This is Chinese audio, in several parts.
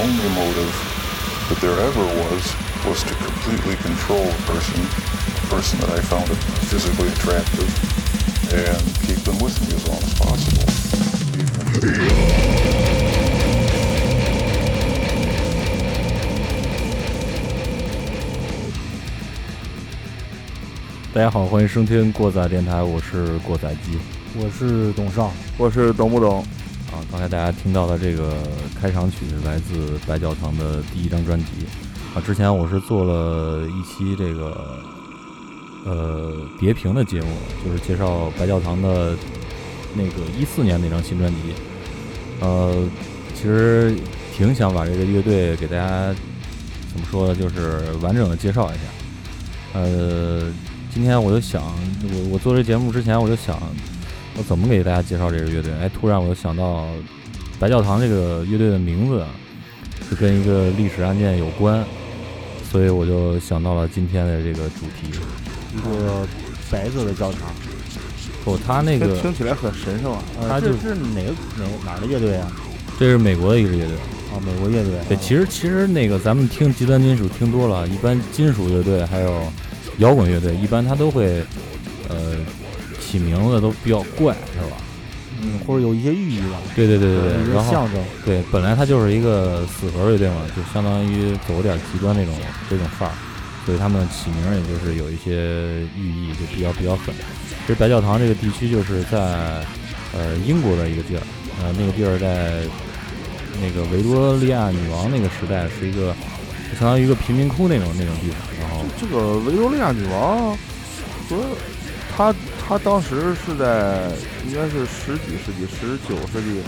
the only motive that there ever was was to completely control a person, a person that I found physically attractive, and keep them with me as long as possible. 大家好，欢迎收听过载电台，我是过载机。我是董少，我是懂不懂？ 啊，刚才大家听到的这个开场曲是来自白教堂的第一张专辑。啊，之前我是做了一期这个呃叠屏的节目，就是介绍白教堂的那个一四年那张新专辑。呃，其实挺想把这个乐队给大家怎么说呢，就是完整的介绍一下。呃，今天我就想，我我做这节目之前我就想。我怎么给大家介绍这支乐队？哎，突然我就想到，白教堂这个乐队的名字是跟一个历史案件有关，所以我就想到了今天的这个主题，一个白色的教堂。不，他那个听起来很神圣啊。他这是哪个哪哪的乐队啊？这是美国的一支乐队。啊，美国乐队。对，其实其实那个咱们听极端金属听多了，一般金属乐队还有摇滚乐队，一般他都会呃。起名字都比较怪，是吧？嗯，或者有一些寓意吧。对对对对对，然后象征。对，本来它就是一个死核乐队嘛，就相当于走点极端那种这种范儿，所以他们起名也就是有一些寓意，就比较比较狠。其实白教堂这个地区就是在呃英国的一个地儿，呃那个地儿在那个维多利亚女王那个时代是一个相当于一个贫民窟那种那种地方。然后这个维多利亚女王和她。他当时是在应该是十几世纪，十九世纪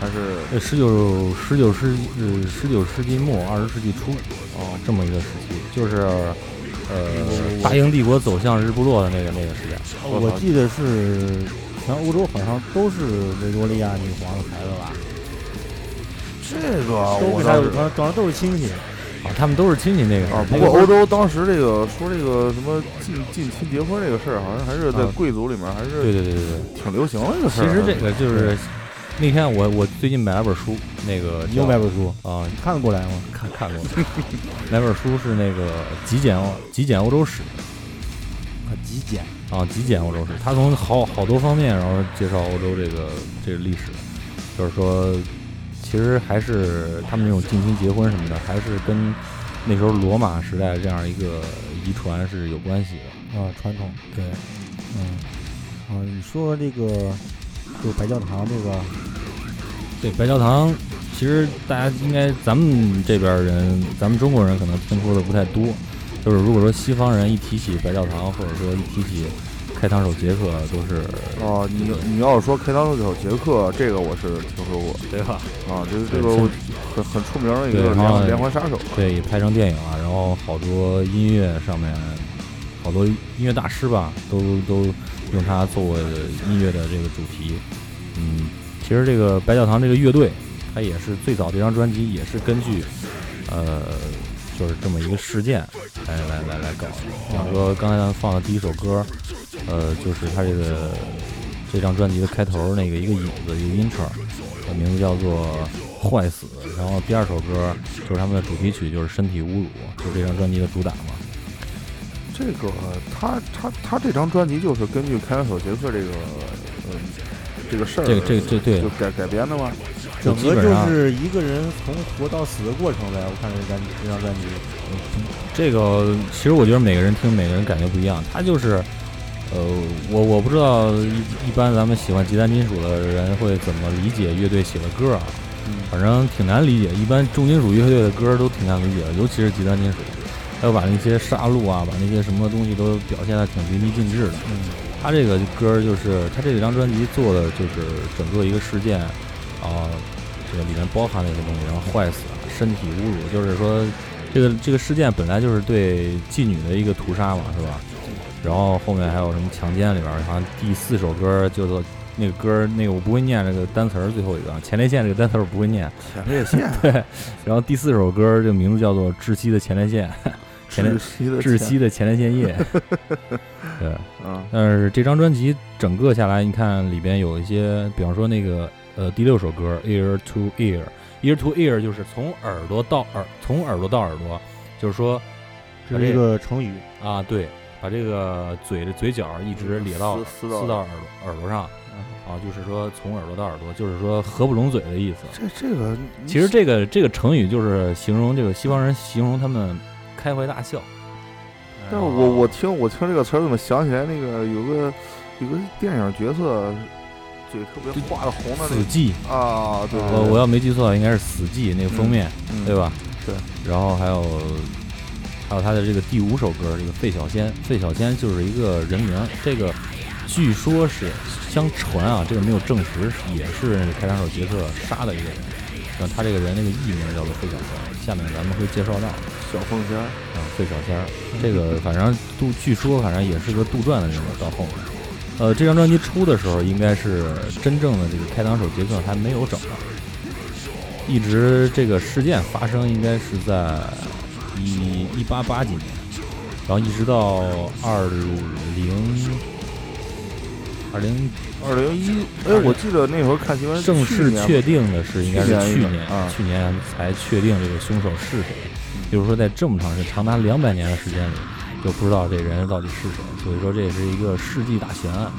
还是十九十九世纪呃十九世纪末二十世纪初哦这么一个时期，就是呃大英帝国走向日不落的那个那个时间。我记得是全欧洲好像都是维多利亚女皇的孩子吧？这个都给他长得都是亲戚。啊，他们都是亲戚那个啊。不过欧洲当时这个说这个什么近近亲结婚这个事儿，好像还是在贵族里面还是对对对对对挺流行的一个事儿。其实这个就是那天我我最近买了本书，那个又买本书啊，你看得过来吗？看看过。买本书是那个极简极简欧洲史啊，极简啊，极简欧洲史。他从好好多方面然后介绍欧洲这个这个历史，就是说。其实还是他们这种近亲结婚什么的，还是跟那时候罗马时代这样一个遗传是有关系的啊，传统。对，嗯，啊，你说这个就白教堂这个，对，白教堂，其实大家应该咱们这边人，咱们中国人可能听说的不太多，就是如果说西方人一提起白教堂，或者说一提起。开膛手杰克都是哦，你你要是说开膛手杰克，这个我是听说过，对吧？啊，就是这个很很出名的一个连连环杀手，对，也拍成电影了，然后好多音乐上面，好多音乐大师吧，都都用它作为音乐的这个主题。嗯，其实这个白教堂这个乐队，它也是最早这张专辑也是根据呃。就是这么一个事件，来来来来搞的。比方说刚才咱放的第一首歌，呃，就是他这个这张专辑的开头那个一个影子，一个 intro，，名字叫做《坏死》。然后第二首歌就是他们的主题曲，就是《身体侮辱》，就是这张专辑的主打嘛。这个他他他这张专辑就是根据开膛手杰克这个呃这个事儿，这个这个这对就改改编的吗？整个就是一个人从活到死的过程呗。我看这张这张专辑，这个其实我觉得每个人听每个人感觉不一样。他就是，呃，我我不知道一一般咱们喜欢极端金属的人会怎么理解乐队写的歌啊？反正挺难理解。一般重金属乐队的歌都挺难理解的，尤其是极端金属，还有把那些杀戮啊，把那些什么东西都表现的挺淋漓尽致的。嗯，他这个歌就是他这张专辑做的就是整个一个事件。啊，这个里面包含了一些东西，然后坏死，身体侮辱，就是说，这个这个事件本来就是对妓女的一个屠杀嘛，是吧？然后后面还有什么强奸里边，好像第四首歌叫做那个歌，那个我不会念这个单词儿，最后一个前列腺这个单词儿我不会念。前列腺。对。然后第四首歌这个名字叫做窒息的前列腺，窒息的窒息的前列腺液。对。啊。但是这张专辑整个下来，你看里边有一些，比方说那个。呃，第六首歌《Ear to Ear》，ear to ear 就是从耳朵到耳，从耳朵到耳朵，就是说这是一个成语，啊，对，把这个嘴的嘴角一直咧到撕撕到撕到耳朵耳朵上啊，就是说从耳朵到耳朵，就是说合不拢嘴的意思。这这个其实这个这个成语就是形容这个西方人形容他们开怀大笑。但是我我听我听这个词儿，怎么想起来那个有个有个电影角色，嘴特别画的红的死寂，啊，对，我我要没记错，应该是死寂那个封面，嗯对？吧？对。然后还有还有他的这个第五首歌，这个费小仙，费小仙就是一个人名，这个据说是相传啊，这个没有证实，也是那开膛手杰克杀的一个人。然后他这个人那个艺名叫做费小仙，下面咱们会介绍到。小凤仙儿，啊，费小仙儿，这个反正杜，据说反正也是个杜撰的人物。到后面，呃，这张专辑出的时候，应该是真正的这个开膛手杰克还没有找到，一直这个事件发生应该是在一一八八几年，然后一直到二零二零二零一，哎，我记得那会儿看新闻，正式确定的是应该是去年去年，啊去年才确定这个凶手是谁。就是说，在这么长时间，长达两百年的时间里，就不知道这人到底是谁。所以说，这也是一个世纪大悬案。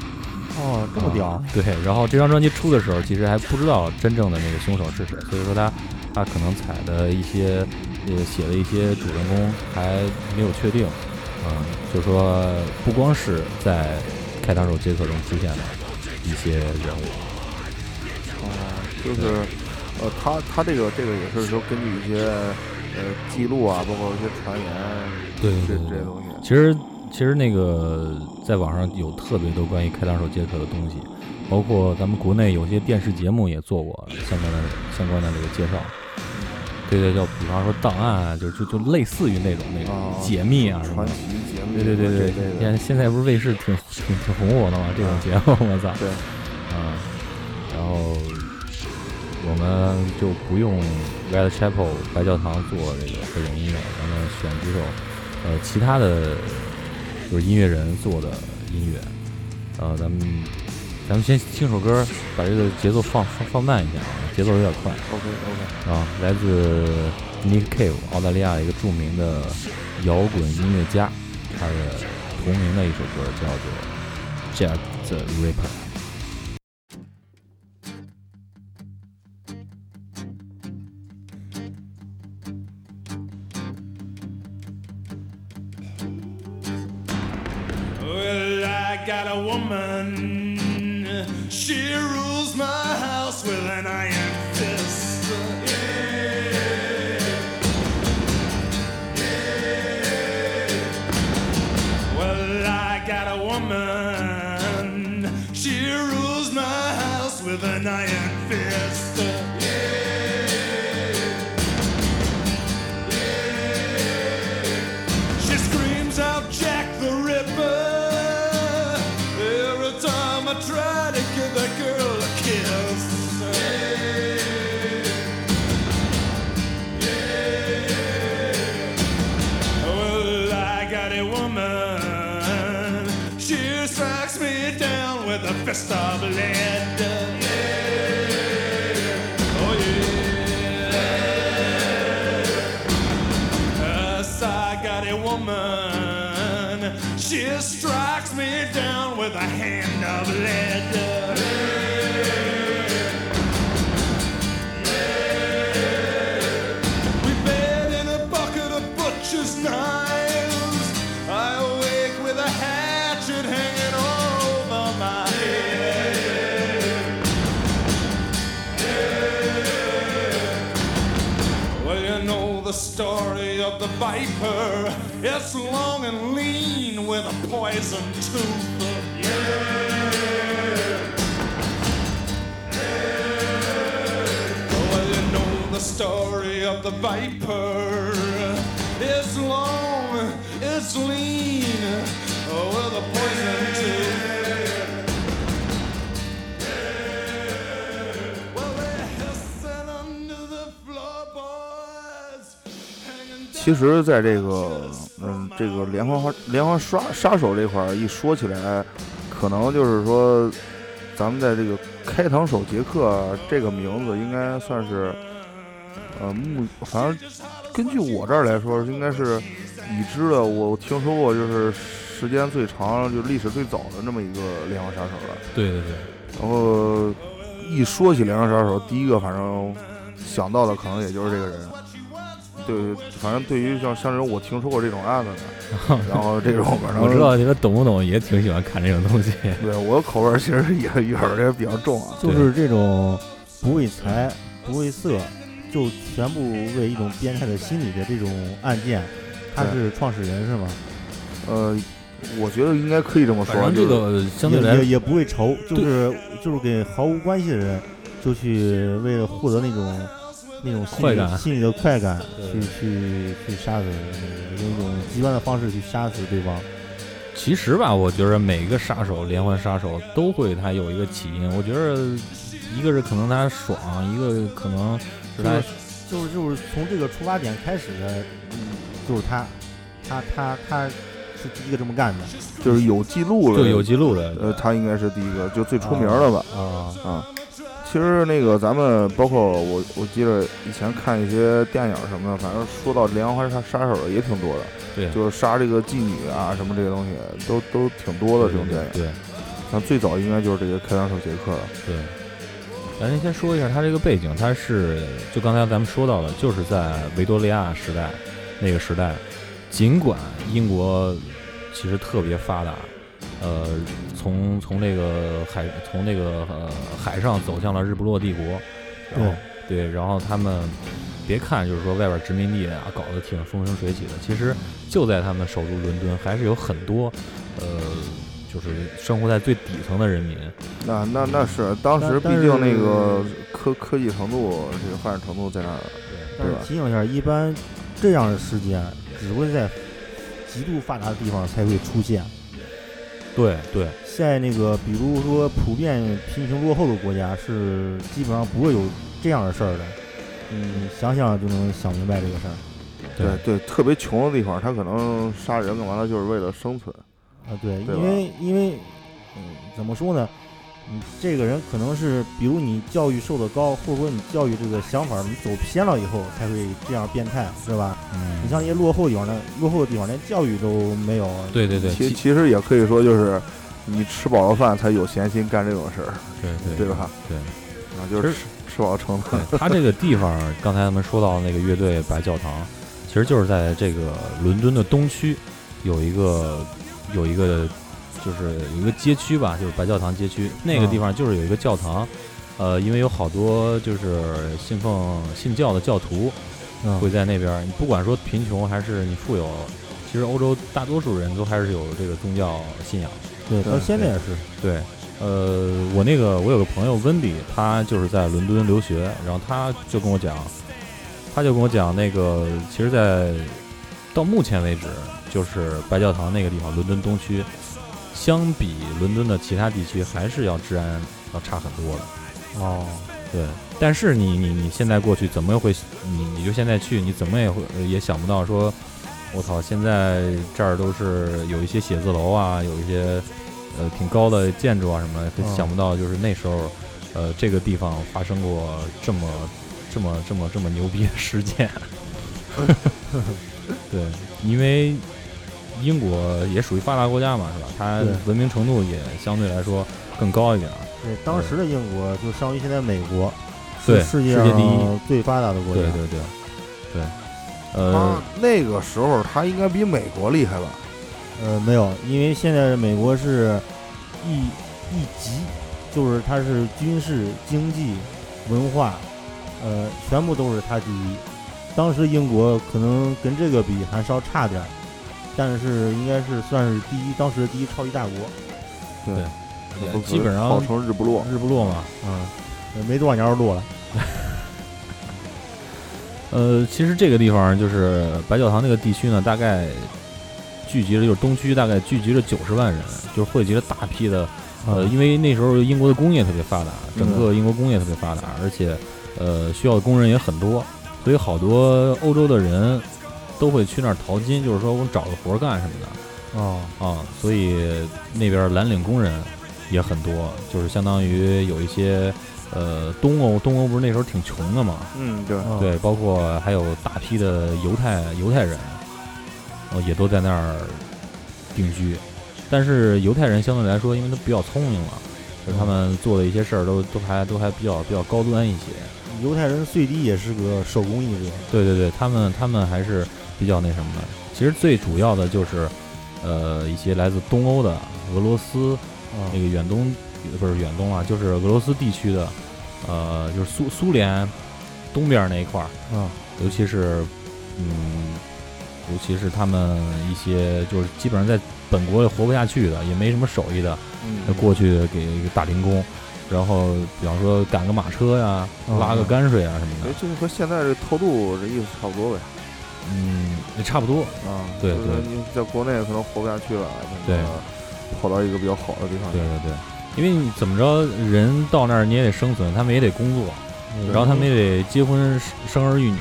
哦，这么屌啊，对，然后这张专辑出的时候，其实还不知道真正的那个凶手是谁，所以说他他可能采的一些呃写的一些主人公还没有确定，嗯，就说不光是在开膛手杰克中出现的一些人物，哦，就是，呃，他他这个这个也是说根据一些呃记录啊，包括一些传言，对这对对这些东西。其实其实那个在网上有特别多关于开膛手杰克的东西，包括咱们国内有些电视节目也做过相关的相关的这个介绍。对对，就比方说档案啊，就就就类似于那种那种哦解密啊什么的。传奇节目，对对对对这类的现现在不是卫视挺挺挺红火的吗？这种节目，我操！对，嗯，然后我们就不用 White Chapel 白教堂做这个背景音乐，咱们选几首呃其他的就是音乐人做的音乐，呃，咱们咱们先听首歌，把这个节奏放放放慢一下啊，节奏有点快 OK OK，啊，来自 Nick Cave 澳大利亚一个著名的摇滚音乐家，他的同名的一首歌叫做 Jack the Ripper。Story of the viper. It's long, it's lean, oh, with a poison tooth. Well, they're hissing under the floorboards, hanging 其实，在这个嗯这个连环杀连环杀杀手这块儿一说起来，可能就是说，咱们在这个开膛手杰克这个名字应该算是呃，目反正根据我这儿来说，应该是已知的，我听说过就是时间最长、就历史最早的那么一个连环杀手了。对对对，然后一说起连环杀手，第一个反正想到的可能也就是这个人。对，反正对于像像这种我听说过这种案子的，然后这种反正我知道你们懂不懂，也挺喜欢看这种东西。对我口味其实也有点比较重啊。就是这种不为财不为色，就全部为一种变态的心理的这种案件，他是创始人是吗？呃，我觉得应该可以这么说。反正这个相对来也也也不会仇，就是就是给毫无关系的人，就去为了获得那种那种心理快感心理的快感，去去去杀死，用一种极端的方式去杀死对方。其实吧，我觉得每个杀手连环杀手都会他有一个起因。我觉得一个是可能他爽，一个可能是他就是就是从这个出发点开始的，嗯，就是他，他他他是第一个这么干的就是有记录了，就有记录的。呃，他应该是第一个，就最出名的吧。啊。啊，其实那个咱们包括我，我记得以前看一些电影什么的，反正说到连环杀杀手的也挺多的，对，就是杀这个妓女啊什么这些东西都都挺多的这种电影。对那最早应该就是这个开膛手杰克了。对。咱先说一下他这个背景，他是就刚才咱们说到的，就是在维多利亚时代那个时代，尽管英国其实特别发达，呃，从从那个海从那个呃海上走向了日不落帝国，然后对，然后他们别看就是说外边殖民地啊搞得挺风生水起的，其实就在他们首都伦敦还是有很多呃就是生活在最底层的人民，那那那是当时毕竟那个科科技程度，这个发展程度在那儿。但是对吧提醒一下，一般这样的事件只会在极度发达的地方才会出现，对对。在那个比如说普遍贫穷落后的国家是基本上不会有这样的事儿的。嗯，想想就能想明白这个事儿对对，特别穷的地方，他可能杀人干嘛的，就是为了生存。啊。对，对因为因为嗯，怎么说呢？你这个人可能是，比如你教育受的高，或者说你教育这个想法你走偏了以后，才会这样变态，是吧？嗯你嗯，像一些落后地方的落后的地方，连教育都没有。对对对，其其实也可以说，就是你吃饱了饭才有闲心干这种事儿，对对对吧？对啊，就是吃吃饱撑的。他这个地方，刚才咱们说到那个乐队白教堂，其实就是在这个伦敦的东区，有一个有一个就是有一个街区吧，就是白教堂街区，那个地方就是有一个教堂，呃，因为有好多就是信奉信教的教徒嗯会在那边儿，你不管说贫穷还是你富有，其实欧洲大多数人都还是有这个宗教信仰。对，到现在也是。对，呃，我那个我有个朋友温迪，他就是在伦敦留学，然后他就跟我讲，他就跟我讲那个，其实，在到目前为止，就是白教堂那个地方，伦敦东区，相比伦敦的其他地区，还是要治安要差很多的。哦，对，但是你你你现在过去怎么会，你你就现在去，你怎么也会也想不到说，我操，现在这儿都是有一些写字楼啊，有一些呃挺高的建筑啊什么想不到就是那时候，呃这个地方发生过这么这么这么这么牛逼的事件。对，因为英国也属于发达国家嘛，是吧？它文明程度也相对来说更高一点儿。对，当时的英国就相当于现在美国，对是世界第一上最发达的国家。对对对对，呃，那个时候它应该比美国厉害吧？呃，没有，因为现在美国是一一级，就是它是军事、经济、文化，呃，全部都是它第一。当时英国可能跟这个比还稍差点儿，但是应该是算是第一，当时的第一超级大国。对基本上号称日不落。日不落嘛。嗯，呃没多少年就落了。呃，其实这个地方就是白教堂那个地区呢，大概聚集了就是东区，大概聚集了九十万人，就是汇集了大批的呃，嗯因为那时候英国的工业特别发达，整个英国工业特别发达，而且呃需要的工人也很多，所以好多欧洲的人都会去那儿淘金，就是说我找个活儿干什么的。哦，啊，所以那边蓝领工人也很多，就是相当于有一些呃东欧，东欧不是那时候挺穷的嘛，嗯，对，包括还有大批的犹太犹太人，呃，也都在那儿定居。但是犹太人相对来说，因为他比较聪明嘛，就是他们做的一些事儿都都还都还比较比较高端一些。犹太人最低也是个手工艺者，对对对，他们他们还是比较那什么的。其实最主要的就是，呃，一些来自东欧的俄罗斯啊那个远东不是远东啊，就是俄罗斯地区的，呃，就是苏苏联东边那一块儿，啊尤其是嗯，尤其是他们一些就是基本上在本国也活不下去的，也没什么手艺的，那嗯，过去给一个打零工，然后比方说赶个马车呀，嗯。拉个泔水啊什么哎的，，这个和现在这偷渡这意思差不多呗。嗯，也差不多。啊，就是对。对你在国内可能活不下去了，对。跑到一个比较好的地方去对。对对，因为你怎么着，人到那儿你也得生存，他们也得工作，然后他们也得结婚生生儿育女，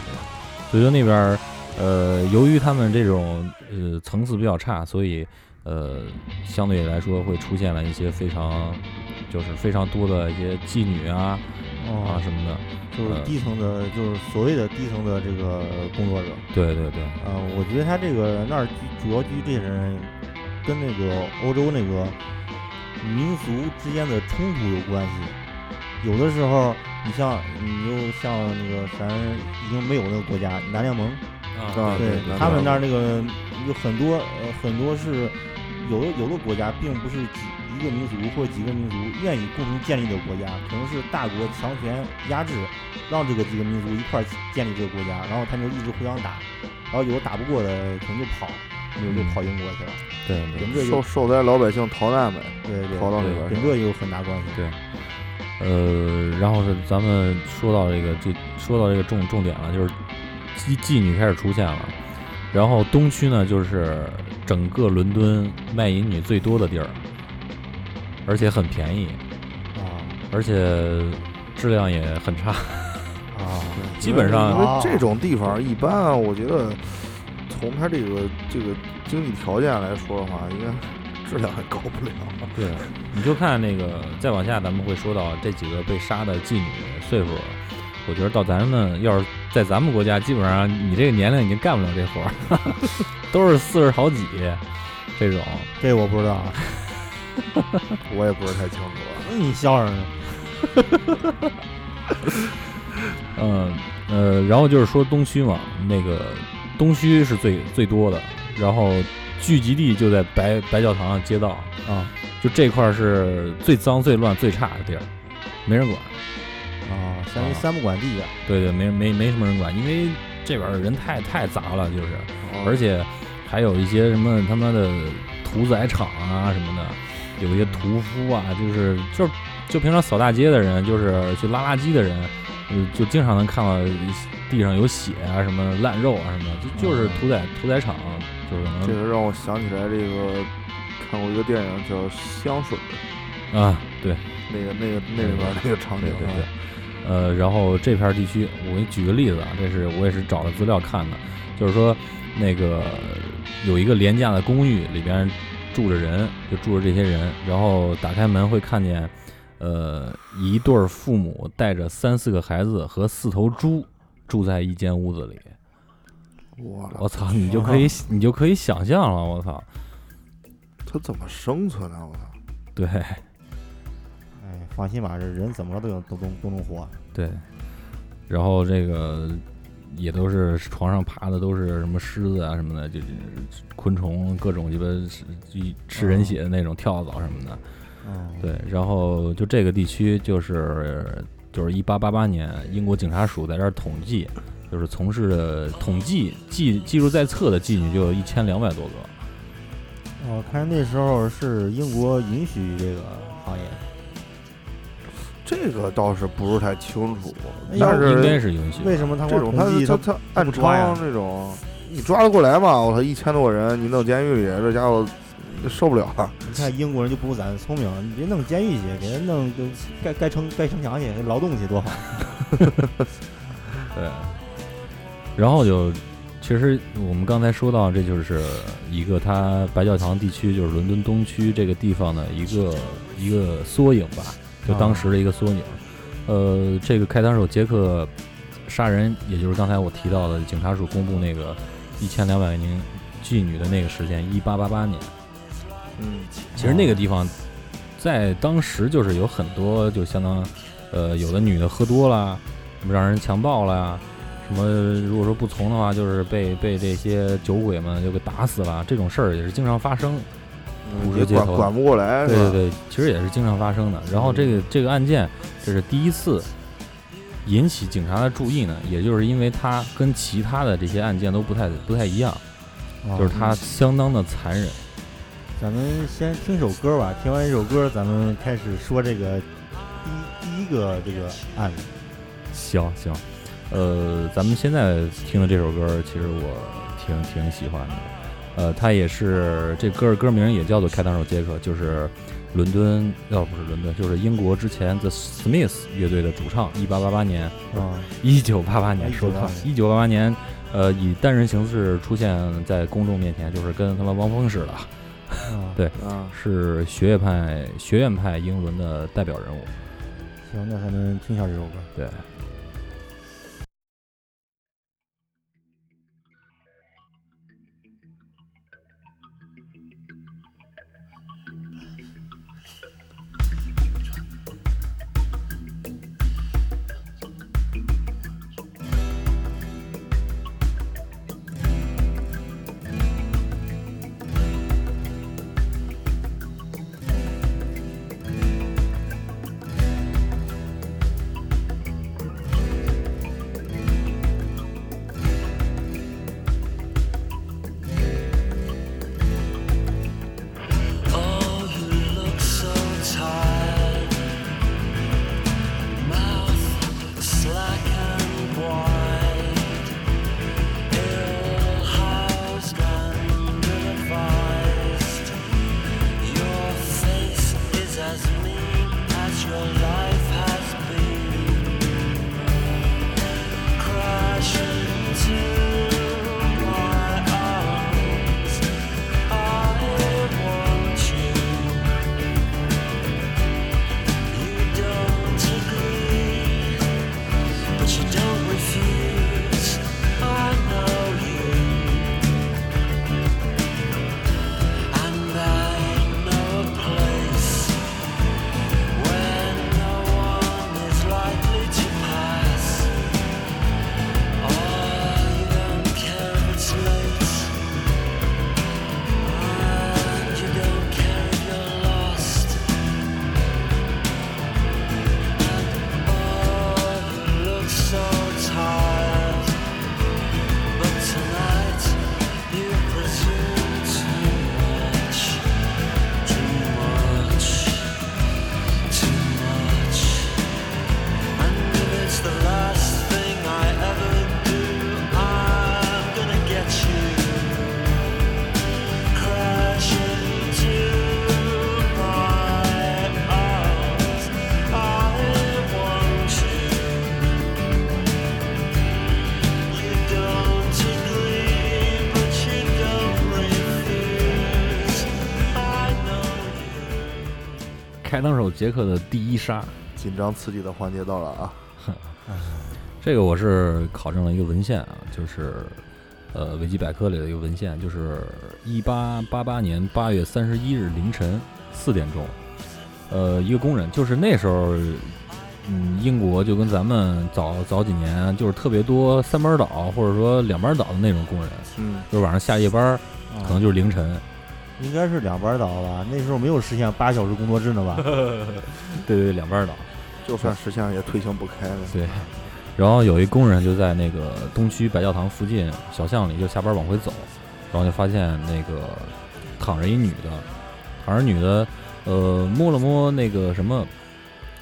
所以说那边儿，呃，由于他们这种呃层次比较差，所以呃相对来说会出现了一些非常就是非常多的一些妓女啊啊哦，什么的，就是呃。低层的，就是所谓的低层的这个工作者。对对对，呃，我觉得他这个那儿居主要居这些人，跟那个欧洲那个民族之间的冲突有关系。有的时候，你像你就像那个咱已经没有那个国家南联盟，啊对对他们那儿那个有很多呃很多是有的有的国家并不是几一个民族或几个民族愿意共同建立的国家，可能是大国强权压制，让这个几个民族一块儿建立这个国家，然后他们就一直互相打，然后有的打不过的可能就跑，有的就跑英国去了，对对跟这有受受灾老百姓逃难呗，对对逃到那边去。跟这有很大关系。对。呃，然后是咱们说到这个这说到这个重重点了，就是妓妓女开始出现了，然后东区呢就是整个伦敦卖淫女最多的地儿，而且很便宜，啊而且质量也很差。啊，基本上因为这种地方一般啊，我觉得从他这个这个经济条件来说的话，应该质量还高不了。对，你就看那个再往下，咱们会说到这几个被杀的妓女岁数，我觉得到咱们要是在咱们国家，基本上你这个年龄已经干不了这活儿，都是四十好几这种。这我不知道，啊，我也不是太清楚了。你笑什么呢？嗯呃，然后就是说东区嘛，那个东区是最最多的，然后聚集地就在白白教堂街道啊，就这块儿是最脏、最乱、最差的地儿，没人管。啊，相当于啊三不管地啊。对对，没没没什么人管，因为这边儿人太太杂了，就是，而且还有一些什么他妈的屠宰场啊什么的，有一些屠夫啊，就是就是就平常扫大街的人，就是去拉垃圾的人，呃，就经常能看到地上有血啊，什么烂肉啊什么的，就就是屠宰屠宰场，就是这个让我想起来这个看过一个电影叫《香水》，啊，对。那个那个那里边那个场景对对。呃，然后这片儿地区，我给你举个例子啊，这是我也是找了资料看的，就是说那个有一个廉价的公寓，里边住着人，就住着这些人，然后打开门会看见，呃，一对儿父母带着三四个孩子和四头猪住在一间屋子里，我我操，你就可以你就可以想象了，我操，他怎么生存啊？我操！对哎，放心吧，这人怎么着都有都都都能活。对，然后这个也都是床上爬的都是什么狮子啊什么的，就是昆虫各种鸡巴吃吃人血的那种跳蚤什么的。嗯，对，然后就这个地区就是就是一八八八年英国警察署在这儿统计，就是从事的统计记记录在册的妓女就有一千两百多个。哦，看那时候是英国允许这个行业，这个倒是不是太清楚，但是应该是是允许。为什么他这种他他他暗娼这种，你抓得过来吗？我操，一千多个人，你弄监狱里，这家伙受不了啊！你看英国人就不如咱聪明，你别弄监狱去，给人弄就该该城该城墙去，劳动去多好。对，然后就，其实我们刚才说到，这就是一个他白教堂地区，就是伦敦东区这个地方的一个一个缩影吧，就当时的一个缩影。呃，这个开膛手杰克杀人，也就是刚才我提到的警察署公布那个一千两百名妓女的那个时间，一八八八年。嗯，其实那个地方在当时就是有很多，就相当呃，有的女的喝多了，什么让人强暴了呀，什么如果说不从的话，就是被被这些酒鬼们就给打死了，这种事儿也是经常发生。嗯也管管不过来，对对对，其实也是经常发生的。然后这个这个案件，这是第一次引起警察的注意呢，也就是因为它跟其他的这些案件都不太不太一样，啊就是它相当的残忍。咱们先听首歌吧，听完一首歌，咱们开始说这个第一第一个这个案子。行行，呃，咱们现在听的这首歌，其实我挺挺喜欢的。呃，他也是这歌儿歌名也叫做《开膛手杰克》，就是伦敦，要不是伦敦，就是英国之前 The Smiths 乐队的主唱，一八八八年，啊，一九八八年，说错了，一九八八年，呃，以单人形式出现在公众面前，就是跟他妈汪峰似的，啊。对啊，是学院派学院派英伦的代表人物。行，那咱们听一下这首歌。对，杰克的第一杀，紧张刺激的环节到了啊！这个我是考证了一个文献啊，就是呃维基百科里的一个文献，就是一八八八年八月三十一日凌晨四点钟，呃，一个工人，就是那时候，嗯，英国就跟咱们早早几年就是特别多三班倒或者说两班倒的那种工人，嗯，就是晚上下夜班儿，可能就是凌晨，应该是两班倒吧？那时候没有实现八小时工作制呢吧？对对，两班倒。就算实现了也推行不开了。对，然后有一工人就在那个东区白教堂附近小巷里，就下班往回走，然后就发现那个躺着一女的，躺着女的，呃，摸了摸那个什么，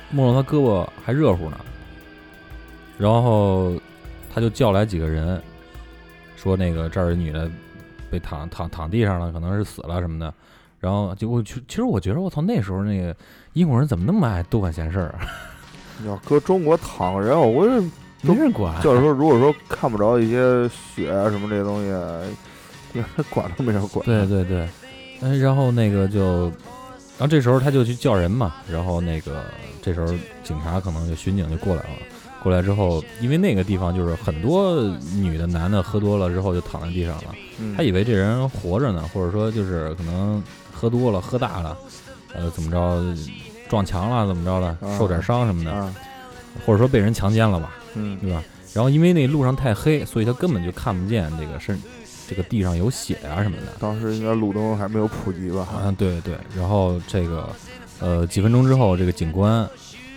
摸了她胳膊还热乎呢，然后他就叫来几个人，说那个这儿的女的被躺躺躺地上了，可能是死了什么的。然后就我去其实我觉得我操那时候那个英国人怎么那么爱多管闲事儿啊？要搁中国躺人，我这没人管。就是说，如果说看不着一些血啊什么这些东西，管都没人管。对对对，哎，然后那个就，然后这时候他就去叫人嘛，然后那个这时候警察可能就巡警就过来了。过来之后，因为那个地方就是很多女的、男的喝多了之后就躺在地上了，嗯他以为这人活着呢，或者说就是可能喝多了、喝大了，呃，怎么着撞墙了，怎么着了，啊受点伤什么的，啊，或者说被人强奸了吧，嗯对吧？然后因为那路上太黑，所以他根本就看不见这个身，这个地上有血啊什么的。当时应该路灯还没有普及吧？嗯，对对。然后这个呃几分钟之后，这个警官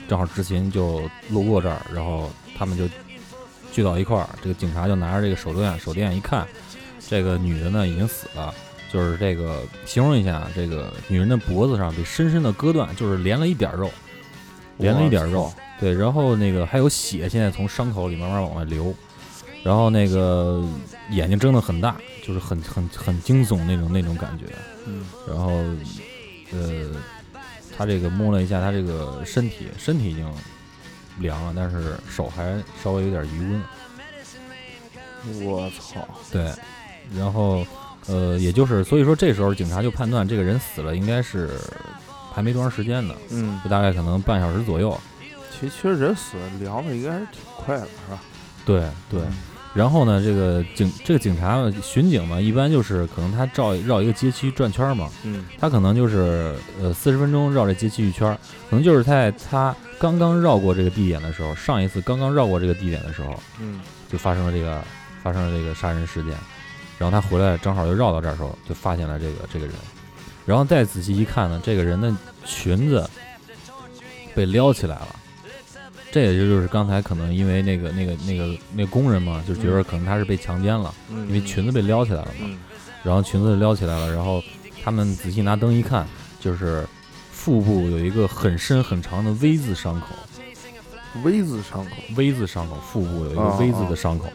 正好执勤就路过这儿，然后他们就聚到一块儿。这个警察就拿着这个手电，手电一看，这个女的呢已经死了。就是这个形容一下，这个女人的脖子上被深深的割断，就是连了一点儿肉，连了一点儿肉。对，然后那个还有血，现在从伤口里慢慢往外流，然后那个眼睛睁得很大，就是很很很惊悚那种那种感觉。嗯然后，呃，他这个摸了一下他这个身体，身体已经凉了，但是手还稍微有点余温。我操，对，然后，呃，也就是所以说这时候警察就判断这个人死了应该是还没多长时间呢，嗯，就大概可能半小时左右。其其实人死了凉的应该还是挺快的，是吧？对对，然后呢，这个警这个警察巡警嘛，一般就是可能他绕绕一个街区转圈儿嘛，嗯。他可能就是呃四十分钟绕这街区一圈儿，可能就是在他刚刚绕过这个地点的时候，上一次刚刚绕过这个地点的时候，嗯。就发生了这个发生了这个杀人事件，然后他回来正好就绕到这儿的时候，就发现了这个这个人，然后再仔细一看呢，这个人的裙子被撩起来了。这也就是刚才可能因为那个那个那个那个工人嘛，就觉得可能他是被强奸了，嗯，因为裙子被撩起来了嘛。嗯。然后裙子撩起来了，然后他们仔细拿灯一看，就是腹部有一个很深很长的 V 字伤口，V 字伤口，，V 字伤口，腹部有一个啊 V 字啊的伤口，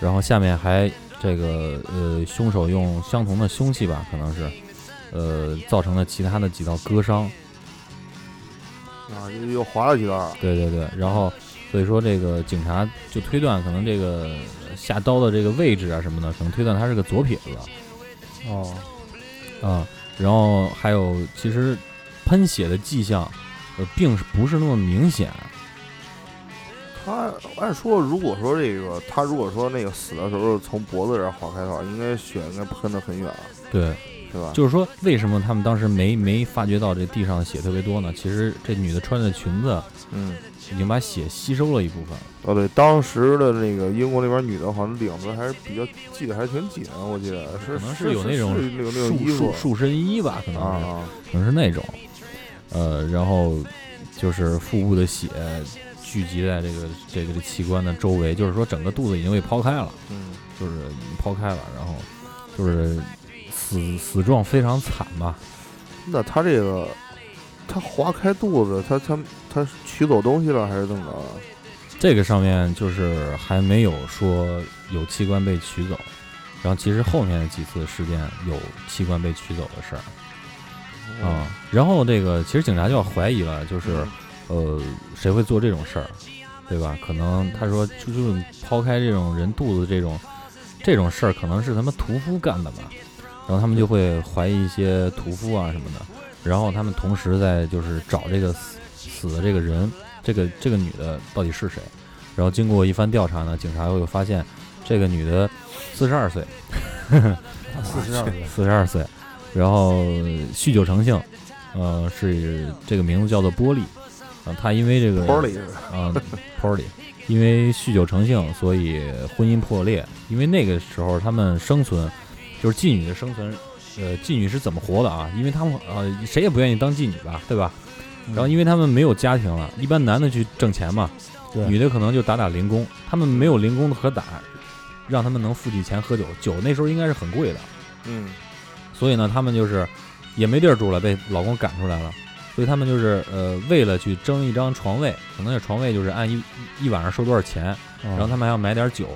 然后下面还这个呃，凶手用相同的凶器吧，可能是呃造成了其他的几道割伤，啊，又又划了几道，对对对，然后所以说这个警察就推断可能这个下刀的这个位置啊什么的，可能推断他是个左撇子。哦，啊，然后还有其实喷血的迹象，呃，并不是那么明显。他按说，如果说这个他如果说那个死的时候从脖子这儿划开的话，应该血应该喷的很远，对，对吧？就是说为什么他们当时没没发觉到这地上的血特别多呢？其实这女的穿的裙子嗯，已经把血吸收了一部分。哦对，当时的那个英国那边女的，好像领子还是比较系的还挺紧，我记得是可能是有那种束束束身衣吧，可能是，可能是那种。呃，然后就是腹部的血聚集在这个这个这器官的周围，就是说整个肚子已经被剖开了。嗯，就是抛开了，然后就是死死状非常惨吧。那他这个他划开肚子，他他他取走东西了还是怎么着啊？这个上面就是还没有说有器官被取走，然后其实后面的几次事件有器官被取走的事儿啊、然后这个其实警察就要怀疑了，就是呃谁会做这种事儿，对吧？可能他说就就是抛开这种人肚子这种这种事儿，可能是他们屠夫干的吧。然后他们就会怀疑一些屠夫啊什么的，然后他们同时在就是找这个死死的这个人，这个这个女的到底是谁？然后经过一番调查呢，警察又发现这个女的四十二岁，四十二岁，四十二岁，然后酗酒成性，呃，是这个名字叫做波利，啊、她因为这个包里是啊 p o r l y 因为酗酒成性，所以婚姻破裂。因为那个时候他们生存，就是妓女的生存，呃，妓女是怎么活的啊？因为他们呃，谁也不愿意当妓女吧，对吧？然后因为他们没有家庭了，一般男的去挣钱嘛，女的可能就打打零工，他们没有零工的可打，让他们能付起钱喝酒，酒那时候应该是很贵的，嗯所以呢，他们就是也没地儿住了，被老公赶出来了。所以他们就是呃，为了去争一张床位，可能这床位就是按一一晚上收多少钱，然然后他们还要买点酒，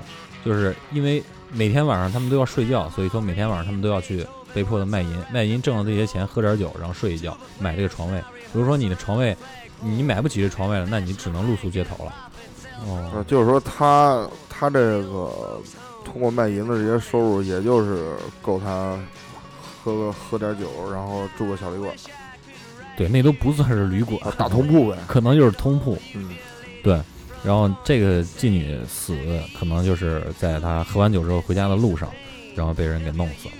就是因为每天晚上他们都要睡觉，所以说每天晚上他们都要去被迫的卖淫，卖淫挣了这些钱，喝点酒，然后睡一觉，买这个床位。比如说你的床位，你买不起这床位了，那你只能露宿街头了。呃，哦，就是说他他这个通过卖淫的这些收入，也就是够他喝个喝点酒，然后住个小旅馆。对，那都不算是旅馆，啊大通铺呗。可能就是通铺。嗯，然后这个妓女死，可能就是在她喝完酒之后回家的路上，然后被人给弄死了，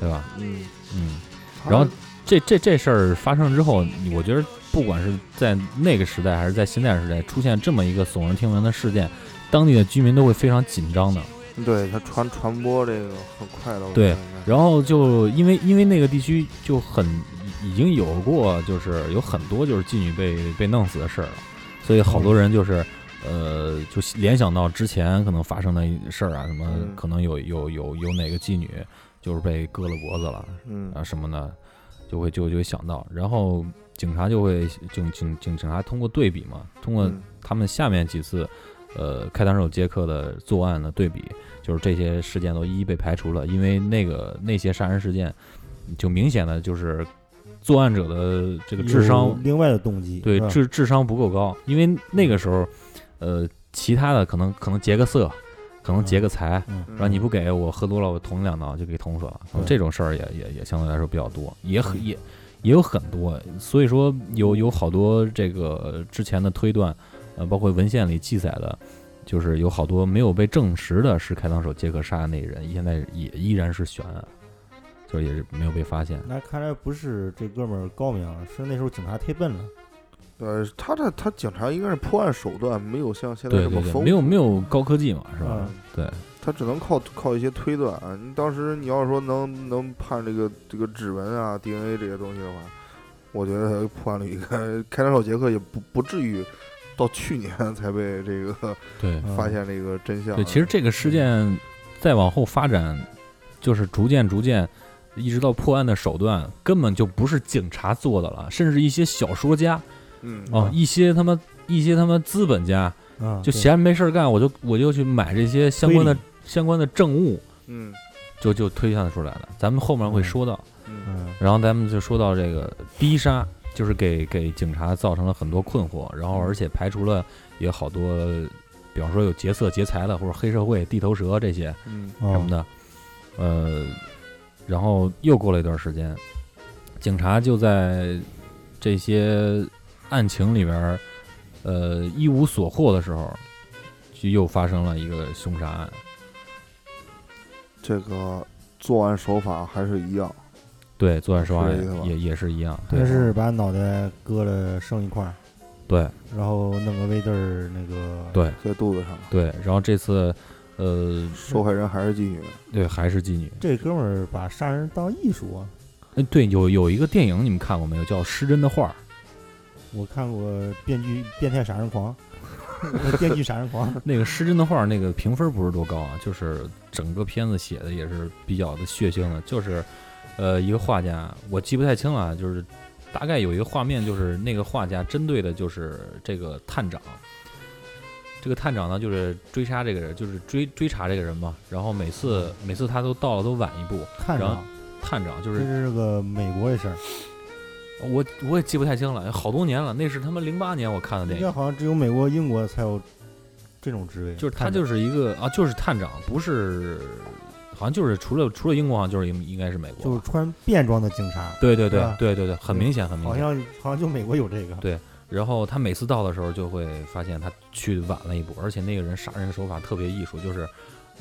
对吧？嗯，嗯，然后这这这事儿发生之后，我觉得不管是在那个时代还是在现在时代，出现这么一个耸人听闻的事件，当地的居民都会非常紧张的。对它传传播这个很快的。对然后就因为因为那个地区就很已经有过，就是有很多就是妓女被被弄死的事儿了，所以好多人就是。呃，就联想到之前可能发生的事儿啊，什么嗯可能有有有有哪个妓女就是被割了脖子了，嗯啊什么的，就会就就会想到，然后警察就会警警警警察通过对比嘛，通过嗯他们下面几次呃开膛手杰克的作案的对比，就是这些事件都一一被排除了，因为那个那些杀人事件就明显的就是作案者的这个智商另外的动机，对智智商不够高，因为那个时候呃其他的可能可能劫个色，可能劫个财。嗯然后你不给我喝多了，我捅你两刀就给捅死了。这种事儿也也也相对来说比较多，也很也也有很多。所以说有有好多这个之前的推断，呃，包括文献里记载的，就是有好多没有被证实的是开膛手杰克杀的那人，现在也依然是悬案，就是也是没有被发现。那看来不是这哥们儿高明，是那时候警察太笨了。呃，他这他警察应该是破案手段没有像现在对对对，这么丰富，没有没有高科技嘛，是吧？嗯对，他只能靠靠一些推断啊。你当时你要是说能能判这个这个指纹啊、DNA 这些东西的话，我觉得破案率应该开膛手杰克也不不至于到去年 才被这个对嗯发现这个真相。对，其实这个事件再往后发展，就是逐渐逐渐，一直到破案的手段根本就不是警察做的了，甚至一些小说家嗯啊，一些他妈一些他妈资本家啊，对就闲着没事儿干，我就我就去买这些相关的相关的证物，嗯就就推算出来了。咱们后面会说到，嗯嗯然后咱们就说到这个逼杀，就是给给警察造成了很多困惑，然后而且排除了也好多，比方说有劫色劫财的或者黑社会、地头蛇这些。嗯哦什么的，呃，然后又过了一段时间，警察就在这些案情里边儿，呃，一无所获的时候，就又发生了一个凶杀案。这个作案手法还是一样。对，作案手法也也是一样。他是把脑袋割了剩一块儿，对然后弄个围字儿那个对在肚子上，对，然后这次，呃，受害人还是妓女。对，还是妓女。这哥们儿把杀人当艺术啊！哎，对，有有一个电影你们看过没有？叫《失真的画儿》。我看过《编剧变态杀人狂》，编剧杀人狂，那个失真的画儿，那个评分不是多高啊，就是整个片子写的也是比较的血腥的，就是，呃，一个画家，我记不太清了啊，就是大概有一个画面，就是那个画家针对的就是这个探长，这个探长呢就是追杀这个人，就是追追查这个人嘛，然后每次每次他都到了都晚一步，探长，探长就是这是是个美国的事儿，我我也记不太清了，好多年了，那是他妈零八年我看的电影应该。好像只有美国、英国才有这种职位，就是他探长就是一个啊，就是探长，不是，好像就是除了除了英国，好像就是应应该是美国吧。就是穿便装的警察，对对对对对对，很明显很明显。好像好像就美国有这个，对然后他每次到的时候，就会发现他去晚了一步，而且那个人杀人的手法特别艺术，就是，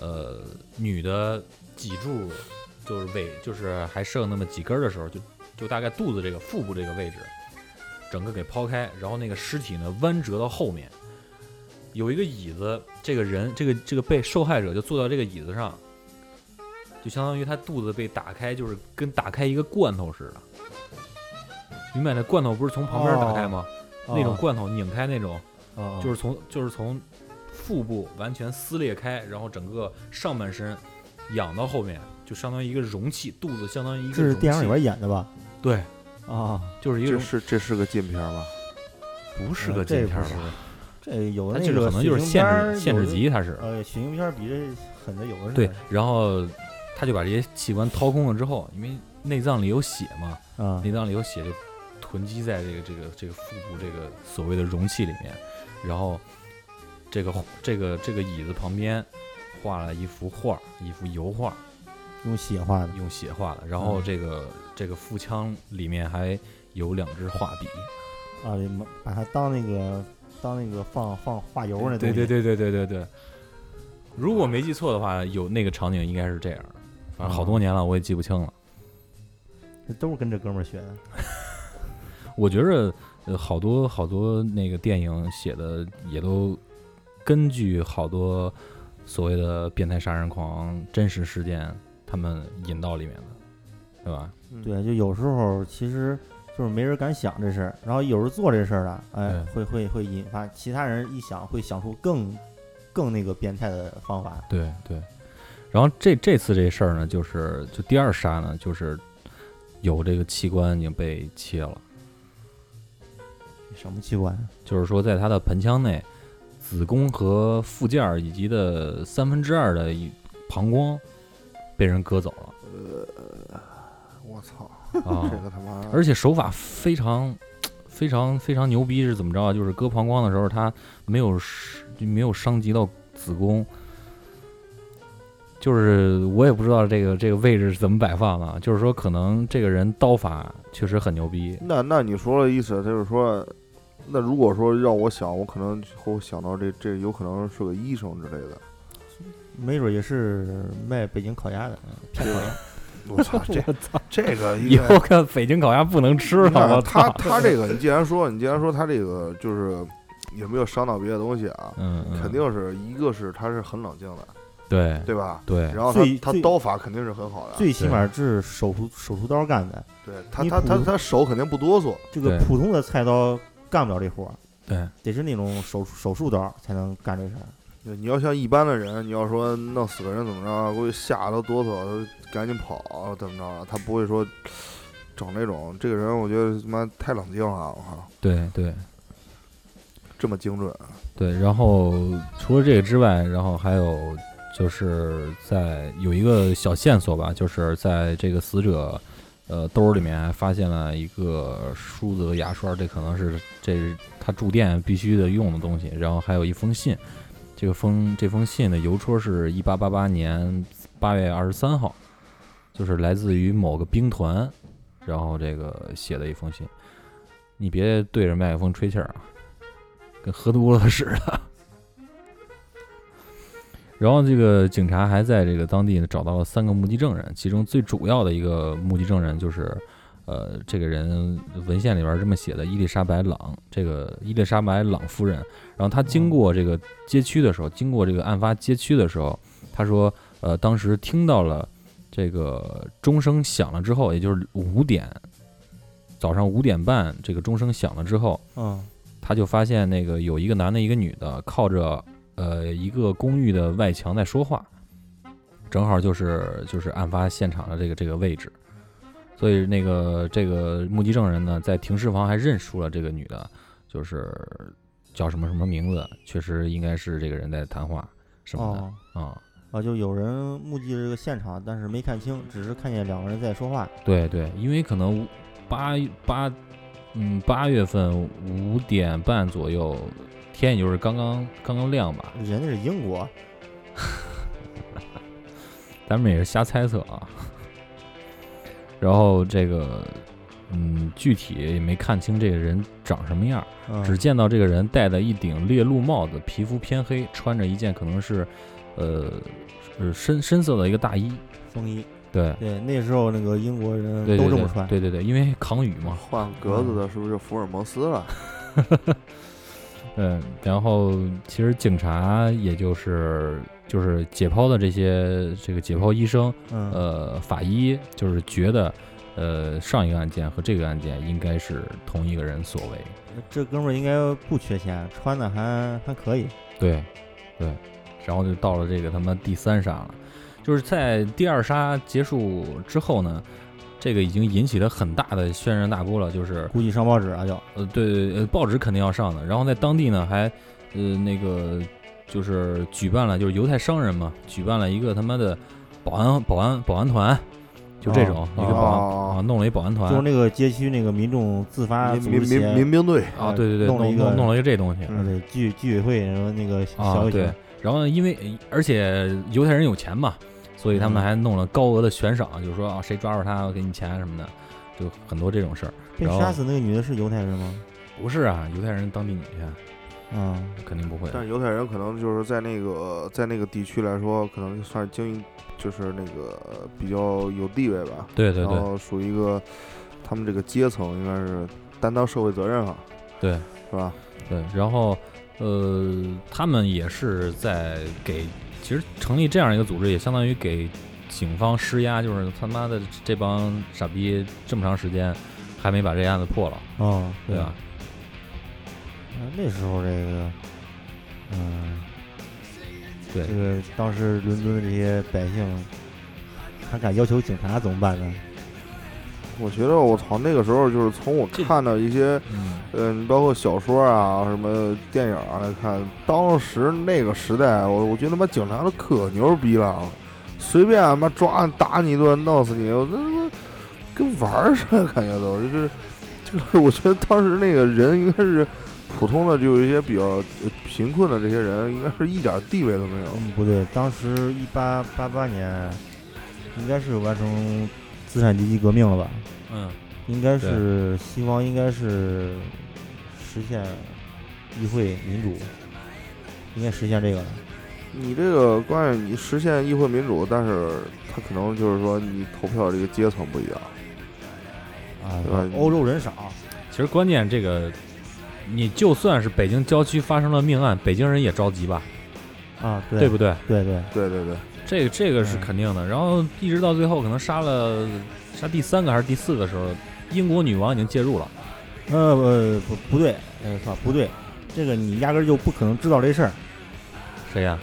呃，女的脊柱就是尾，就是还剩那么几根的时候，就就大概肚子这个腹部这个位置，整个给抛开，然后那个尸体呢弯折到后面，有一个椅子，这个人这个这个被受害者就坐到这个椅子上，就相当于他肚子被打开，就是跟打开一个罐头似的。明白那罐头不是从旁边打开吗？那种罐头拧开那种，啊，就是从就是从腹部完全撕裂开，然后整个上半身仰到后面，就相当于一个容器，肚子相当于一个这是容器电影里边演的吧？对，啊，这就是一个这是这是个禁片吧？不是个禁片吧？这有的那个就是可能就是限制限制级，它是呃，血腥片比这狠的有的是。对，然后他就把这些器官掏空了之后，因为内脏里有血嘛，啊，内脏里有血就囤积在这个这个这个腹部这个所谓的容器里面，然后这个这个这个椅子旁边画了一幅画，一幅油画，用血画的，用血画的，然后嗯这个这个腹腔里面还有两支画笔。啊，对把它当那个当那个放放画油那东西。对对对对对对对。如果没记错的话，有那个场景应该是这样的，反正好多年了，我也记不清了。这都是跟这哥们儿学的。我觉着，呃，好多好多那个电影写的也都根据好多所谓的变态杀人狂真实事件，他们引到里面的，对吧？对，就有时候其实就是没人敢想这事儿，然后有人做这事儿了，哎，会会会引发其他人一想会想出更更那个变态的方法。对对。然后这这次这事儿呢，就是就第二杀呢，就是有这个器官已经被切了，什么器官？就是说在他的盆腔内，子宫和附件儿以及的三分之二的一膀胱被人割走了呃我操，啊！这个他妈，而且手法非常非常非常牛逼，是怎么着啊？就是割膀胱的时候，他没有没有伤及到子宫，就是我也不知道这个这个位置是怎么摆放的啊，就是说可能这个人刀法确实很牛逼，那那你说的意思就是说，那如果说让我想，我可能会想到这这有可能是个医生之类的。没准也是卖北京烤鸭的，骗烤鸭。我操，这这个 应以该后看北京烤鸭不能吃了，我他！他这个，你既然说你既然说他这个就是有没有伤到别的东西啊？嗯，嗯肯定是一个是他是很冷静的，对对吧？对然后他他刀法肯定是很好的，最起码这是手术手术刀干的，对他你他他他手肯定不哆嗦，这个普通的菜刀干不了这活儿，对得是那种手手术刀才能干这事儿。对你要像一般的人，你要说弄死个人怎么着，估计吓得哆嗦，赶紧跑怎么着，他不会说整那种。这个人我觉得他妈太冷静了，我靠，对对这么精准。对。然后除了这个之外，然后还有就是在有一个小线索吧，就是在这个死者呃兜里面还发现了一个梳子和牙刷，这可能是这是他住店必须得用的东西。然后还有一封信，这个封这封信的邮戳是一八八八年八月二十三号，就是来自于某个兵团，然后这个写的一封信。你别对着麦克风吹气儿啊，跟喝多了似的。然后这个警察还在这个当地呢找到了三个目击证人，其中最主要的一个目击证人就是，呃，这个人文献里边这么写的伊丽莎白·朗，这个伊丽莎白·朗夫人。然后她经过这个街区的时候，经过这个案发街区的时候，她说，呃，当时听到了这个钟声响了之后，也就是五点，早上五点半，这个钟声响了之后，嗯，他就发现那个有一个男的，一个女的，靠着呃一个公寓的外墙在说话，正好就是就是案发现场的这个这个位置，所以那个这个目击证人呢，在停尸房还认出了这个女的，就是叫什么什么名字，确实应该是这个人在谈话什么哦。的啊、啊，就有人目击这个现场，但是没看清，只是看见两个人在说话。对对，因为可能八八嗯八月份五点半左右，天也就是刚刚刚刚亮吧，人家是英国，咱们也是瞎猜测啊。然后这个，嗯，具体也没看清这个人长什么样，嗯只见到这个人戴的一顶猎鹿帽子，皮肤偏黑，穿着一件可能是，呃，是深深色的一个大衣。风衣。对，对，那时候那个英国人对对对都这么穿。对对对，因为扛雨嘛。换格子的是不是福尔摩斯了？嗯，然后其实警察也就是就是解剖的这些这个解剖医生，嗯，呃，法医就是觉得，呃，上一个案件和这个案件应该是同一个人所为。这哥们儿应该不缺钱，穿的还还可以。对，对，然后就到了这个他妈第三杀了，就是在第二杀结束之后呢，这个已经引起了很大的轩然大波了，就是估计上报纸啊，就呃，对对，呃，报纸肯定要上的。然后在当地呢，还呃那个就是举办了，就是犹太商人嘛，举办了一个他妈的保安保安保安团，就这种、一个保安、哦啊，弄了一保安团。就是那个街区那个民众自发民民兵队，啊，对对对，弄了一个弄弄了一个这东西。嗯，对，居居委会然后那个啊小，对，然后因为而且犹太人有钱嘛，所以他们嗯还弄了高额的悬赏，就是说啊，谁抓住他，我给你钱什么的，就很多这种事儿。被杀死那个女的是犹太人吗？不是啊，犹太人当地女去，嗯，肯定不会。但是犹太人可能就是在那个在那个地区来说，可能算是经营，就是那个呃比较有地位吧。对对对然后属于一个他们这个阶层应该是担当社会责任啊，对是吧？对，然后呃，他们也是在给，其实成立这样一个组织，也相当于给警方施压，就是他妈的这帮傻逼这么长时间还没把这案子破了，哦，对吧？那那时候这个，嗯，对这个当时伦敦的这些百姓，还敢要求警察怎么办呢？我觉得我操，那个时候就是从我看到一些，嗯，嗯，包括小说啊、什么电影啊来看，当时那个时代，我我觉得他妈警察都可牛逼了，随便他妈抓你打你一顿，弄死你，我这他妈跟玩儿似的，感觉都就是就是，我觉得当时那个人应该是普通的，就有一些比较呃贫困的这些人，应该是一点地位都没有。嗯，不对，当时一八八八年，应该是完成资产阶级革命了吧？嗯，应该是西方应该是实现议会民主，应该实现这个了。你这个关键你实现议会民主，但是他可能就是说你投票这个阶层不一样。啊对吧，欧洲人少，其实关键这个，你就算是北京郊区发生了命案，北京人也着急吧，啊，对对不对？对对，对对对，这个这个是嗯肯定的。然后一直到最后，可能杀了杀第三个还是第四个时候，英国女王已经介入了。呃不不不对，呃操不对，这个你压根儿就不可能知道这事儿。谁呀？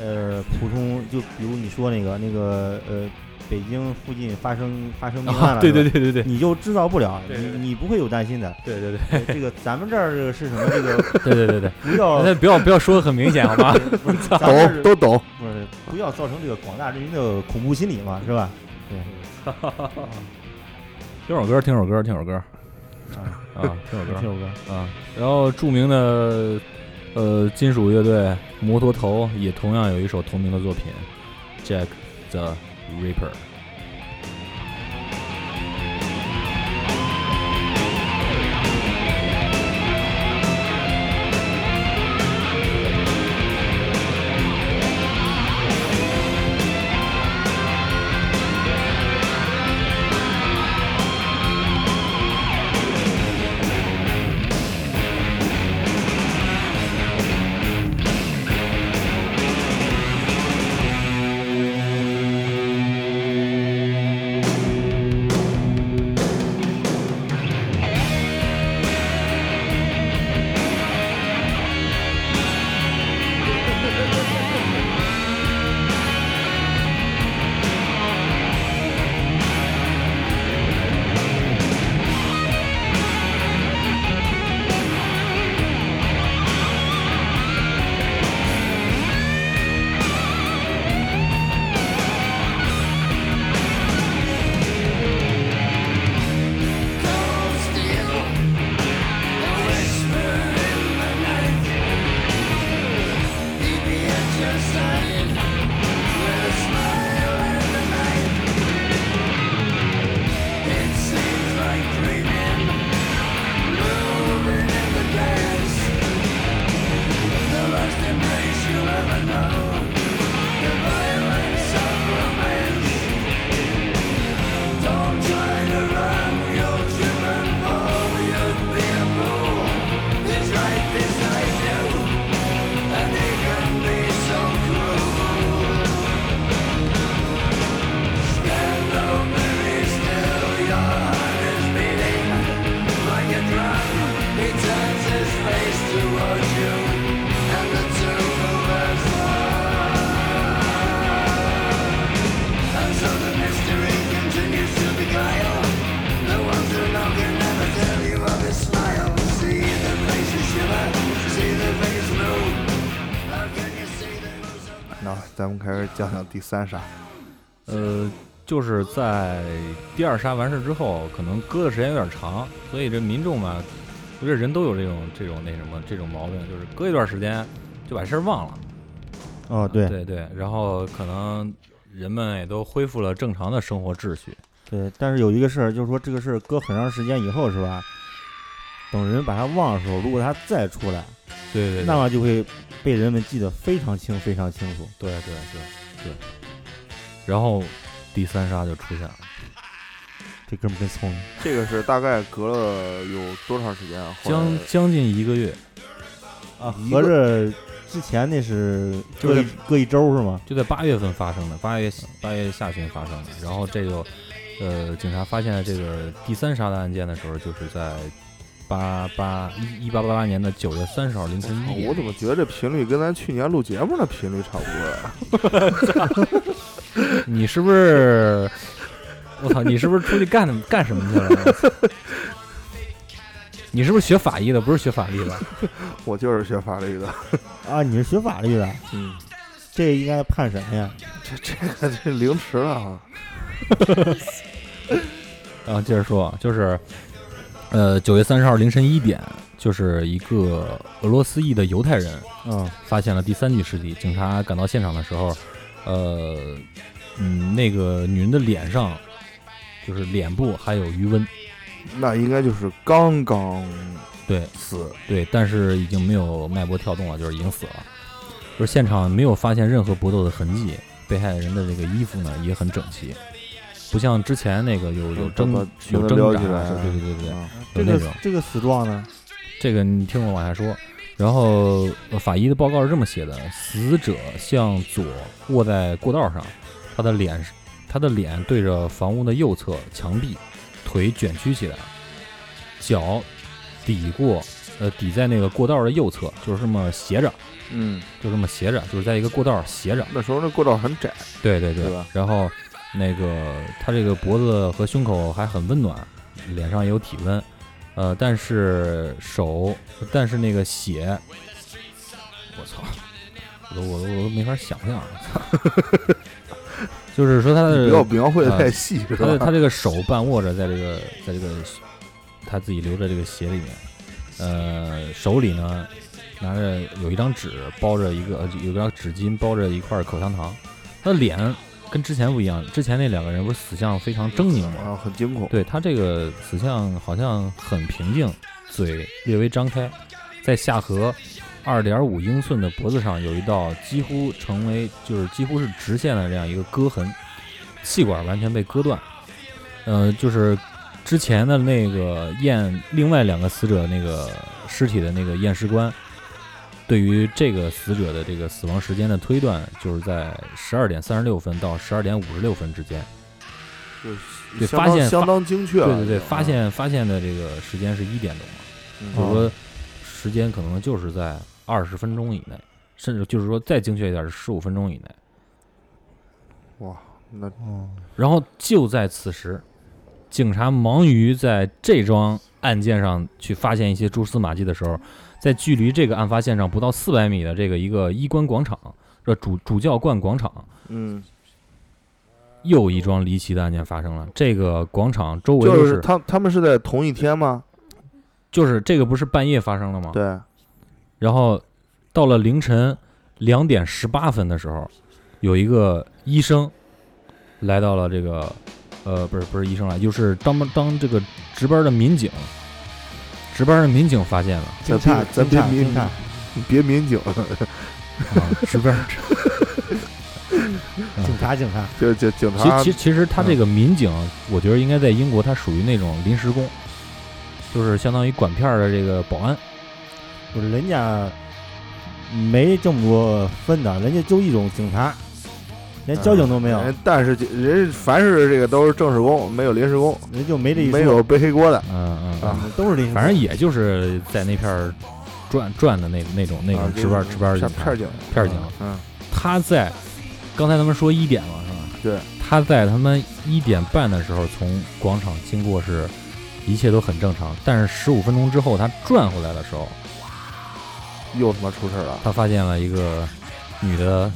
呃，普通就比如你说那个那个呃，北京附近发生 发生命案啊，了，对对，对对对你就制造不了，对对对你你不会有担心的。对对对呃这个咱们这儿这个是什么？这个 对对对对，不要那不要不要说的很明显好吗？懂都懂。不是不要造成这个广大人民的恐怖心理嘛，是吧？对听首歌，听首歌，听首歌啊，啊，听首歌听首歌啊。然后著名的呃金属乐队摩托头也同样有一首同名的作品《Jack the Reaper. 咱们开始讲讲第三杀。呃，就是在第二杀完事之后，可能搁的时间有点长，所以这民众嘛，我觉得人都有这种这种那什么这种毛病，就是搁一段时间就把事儿忘了。哦，对对对，然后可能人们也都恢复了正常的生活秩序。对，但是有一个事儿，就是说这个事儿搁很长时间以后是吧？等人把它忘的时候，如果他再出来，对对对，那么就会被人们记得非常清、非常清楚。对对对对。然后第三杀就出现了，这哥们儿真聪明。这个是大概隔了有多长时间啊？后来将将近一个月，啊，合着之前那是就是隔一隔一周是吗？就在八月份发生的，八月八月下旬发生的。然后这个呃，警察发现了这个第三杀的案件的时候，就是在八八一一八八八年的九月三十号凌晨一点。我怎么觉得这频率跟咱去年录节目的频率差不多呀？你是不是？我操！你是不是出去干干什么去了？你是不是学法医的？不是学法律的？我就是学法律的。啊，你是学法律的，嗯，这应该判什么呀。这这个这凌迟了啊！然后接着说，就是，呃，九月三十号凌晨一点，就是一个俄罗斯裔的犹太人嗯发现了第三具尸体。警察赶到现场的时候，呃，嗯，那个女人的脸上，就是脸部还有余温，那应该就是刚刚对死，对，但是已经没有脉搏跳动了，就是已经死了。就是现场没有发现任何搏斗的痕迹，被害人的这个衣服呢也很整齐，不像之前那个有有挣有挣扎对对对对，啊这个有那种。这个死状呢？这个你听我往下说。然后呃法医的报告是这么写的：死者向左卧在过道上，他的脸是他的脸对着房屋的右侧墙壁，腿卷曲起来，脚抵过呃抵在那个过道的右侧，就是这么斜着，嗯，就这么斜着，就是在一个过道斜着。那时候那过道很窄，对对对吧然后那个他这个脖子和胸口还很温暖，脸上也有体温，呃，但是手，但是那个血，我操，我都我都我都没法想象，就是说他的不要描绘的啊太细，是他？他这个手半握着在这个在这个他自己留着这个鞋里面，呃，手里呢拿着有一张纸包着一个呃有一张纸巾包着一块口香糖，他的脸跟之前不一样，之前那两个人不是死相非常狰狞吗？啊，很惊恐。对他这个死相好像很平静，嘴略微张开，在下颌二点五英寸的脖子上有一道几乎成为就是几乎是直线的这样一个割痕，气管完全被割断。呃，就是之前的那个验另外两个死者那个尸体的那个验尸官，对于这个死者的这个死亡时间的推断，就是在十二点三十六分到十二点五十六分之间。就是对相当相发现相当精确了。对对对，发，现发现的这个时间是一点钟就是说时间可能就是在二十分钟以内，甚至就是说再精确一点是十五分钟以内。哇，那哦，然后就在此时，警察忙于在这桩案件上去发现一些蛛丝马迹的时候，在距离这个案发现场不到四百米的这个一个衣冠广场，这主主教冠广场，嗯，又一桩离奇的案件发生了。这个广场周围都就是他他们是在同一天吗？就是这个不是半夜发生的吗？对，然后到了凌晨两点十八分的时候，有一个医生来到了这个，呃，不是不是医生来，就是当当这个值班的民警，值班的民警发现了。警察咱别民警别民警，啊，值班。警察警察，就就警其察其其实他这个民警，我觉得应该在英国，他属于那种临时工，就是相当于管片儿的这个保安。不是人家没这么多分的，人家就一种警察，连交警都没有，哎但是人凡是这个都是正式工，没有临时工，人就没这一说没有背黑锅的。嗯嗯啊嗯，都是临时工，反正也就是在那片儿转转的那那种那种啊值班值班片警察片警，片儿警。嗯，他在刚才他们说一点了是吧？对，他在他们一点半的时候从广场经过是，一切都很正常。但是十五分钟之后，他转回来的时候，又他妈出事儿了。他发现了一个女的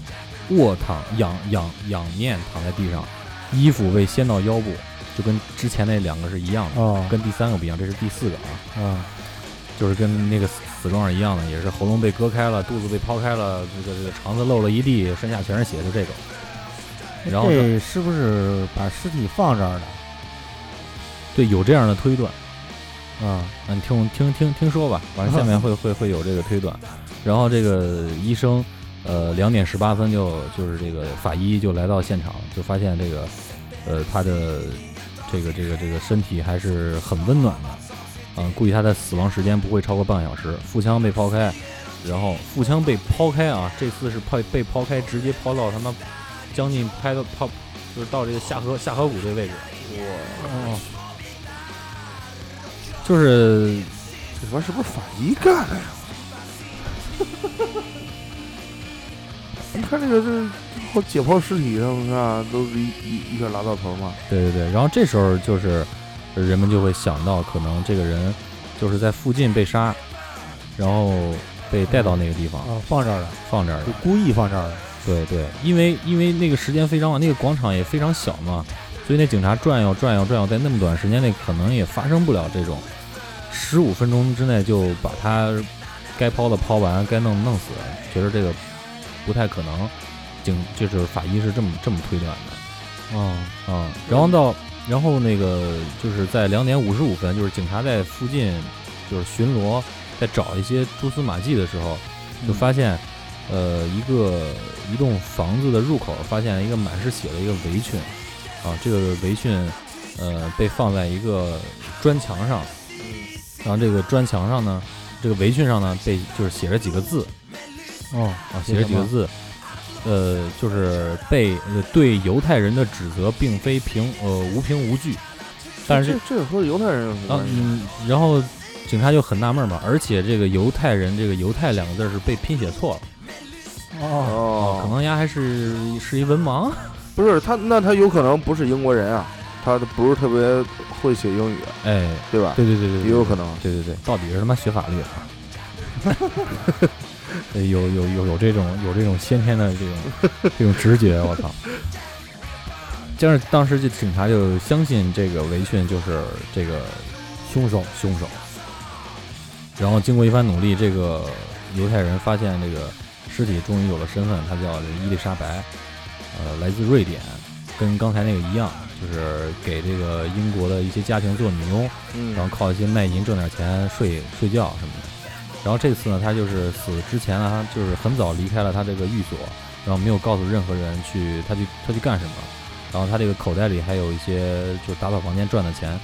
卧躺仰仰仰面躺在地上，衣服被掀到腰部，就跟之前那两个是一样的，哦跟第三个不一样，这是第四个啊，啊，就是跟那个死死状是一样的，也是喉咙被割开了，肚子被抛开了，这个这个肠子漏了一地，身下全是血，就这种。然后这是不是把尸体放这儿的？对，有这样的推断。啊，啊，你听我听听听说吧，反正下面会会会有这个推断，然后这个医生，呃，两点十八分就就是这个法医就来到现场，就发现这个，呃，他的这个这个这个身体还是很温暖的，啊、估计他的死亡时间不会超过半个小时。腹腔被抛开，然后腹腔被抛开啊，这次是抛被抛开，直接抛到他妈将近拍到抛，就是到这个下颌下颌骨这位置，哦，这就是这他妈是不是法医干的呀？你看这个这后解剖尸体上，你看都是一一一个拉到头嘛。对对对，然后这时候就是呃人们就会想到，可能这个人就是在附近被杀，然后被带到那个地方啊，放这儿了，放这儿了。就故意放这儿了。对对，因为因为那个时间非常晚，那个广场也非常小嘛，所以那警察转悠转悠转悠，在那么短时间内可能也发生不了这种十五分钟之内就把他该抛的抛完，该弄弄死，觉得这个不太可能。警就是法医是这么这么推断的。哦，啊，然后到，然后那个就是在两点五十五分，就是警察在附近就是巡逻，在找一些蛛丝马迹的时候，就发现，呃，一个一栋房子的入口发现了一个满是血的一个围裙，啊，这个围裙，呃，被放在一个砖墙上，然后这个砖墙上呢，这个围裙上呢被就是写着几个字，哦，啊，写了几个字，呃，就是被呃对犹太人的指责并非凭呃无凭无据，但是这这和犹太人？嗯，然后警察就很纳闷嘛，而且这个犹太人这个犹太两个字是被拼写错了，哦，哦，可能丫还是是一文盲，不是他，那他有可能不是英国人啊，他不是特别会写英语，哎，对吧？对对对对，也有可能。对对对，到底是他妈学法律的啊？对，有有有有这种有这种先天的这种这种直觉，我操！就是当时这警察就相信这个围裙就是这个凶手，凶手，然后经过一番努力，这个犹太人发现这个尸体终于有了身份，他叫这伊丽莎白，呃，来自瑞典，跟刚才那个一样，就是给这个英国的一些家庭做女佣，嗯，然后靠一些卖淫挣点钱睡睡觉什么的。然后这次呢，他就是死之前呢，他就是很早离开了他这个寓所，然后没有告诉任何人去他去他去干什么。然后他这个口袋里还有一些就是打扫房间赚的钱。